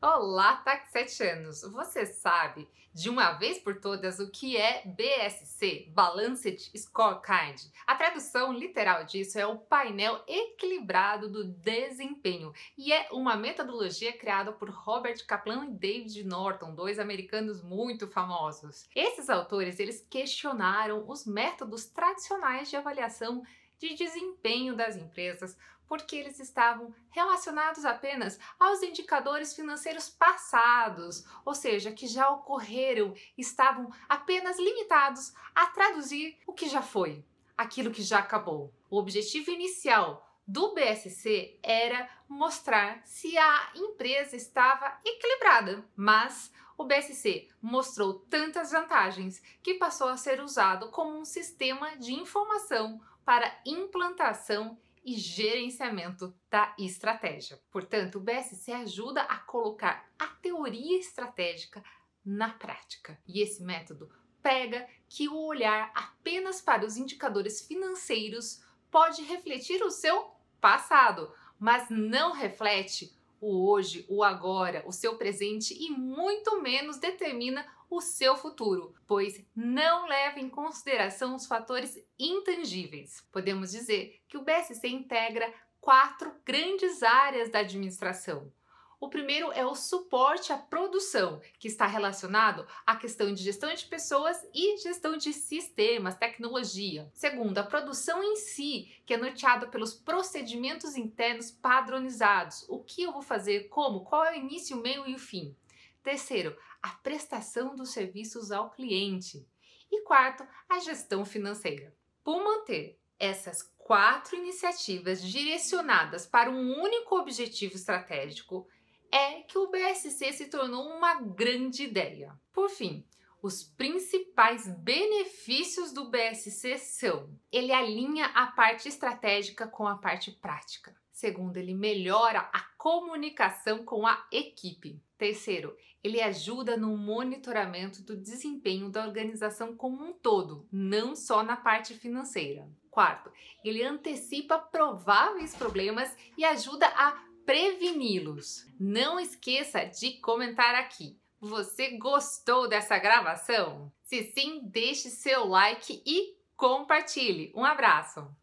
Olá, tá 7 anos. Você sabe de uma vez por todas o que é BSC, Balanced Scorecard? A tradução literal disso é o painel equilibrado do desempenho e é uma metodologia criada por Robert Kaplan e David Norton, dois americanos muito famosos. Esses autores, eles questionaram os métodos tradicionais de avaliação de desempenho das empresas, porque eles estavam relacionados apenas aos indicadores financeiros passados, ou seja, que já ocorreram, estavam apenas limitados a traduzir o que já foi, aquilo que já acabou. O objetivo inicial do BSC era mostrar se a empresa estava equilibrada, mas o BSC mostrou tantas vantagens que passou a ser usado como um sistema de informação para implantação e gerenciamento da estratégia. Portanto, o BSC ajuda a colocar a teoria estratégica na prática. E esse método pega que o olhar apenas para os indicadores financeiros pode refletir o seu passado, mas não reflete o hoje, o agora, o seu presente e muito menos determina o seu futuro, pois não leva em consideração os fatores intangíveis. Podemos dizer que o BSC integra quatro grandes áreas da administração: o primeiro é o suporte à produção, que está relacionado à questão de gestão de pessoas e gestão de sistemas, tecnologia. Segundo, a produção em si, que é norteada pelos procedimentos internos padronizados. O que eu vou fazer, como, qual é o início, o meio e o fim. Terceiro, a prestação dos serviços ao cliente. E quarto, a gestão financeira. Por manter essas quatro iniciativas direcionadas para um único objetivo estratégico, é que o BSC se tornou uma grande ideia. Por fim, os principais benefícios do BSC são: ele alinha a parte estratégica com a parte prática. Segundo, ele melhora a comunicação com a equipe. Terceiro, ele ajuda no monitoramento do desempenho da organização como um todo, não só na parte financeira. Quarto, ele antecipa prováveis problemas e ajuda a preveni-los. Não esqueça de comentar aqui. Você gostou dessa gravação? Se sim, deixe seu like e compartilhe. Um abraço!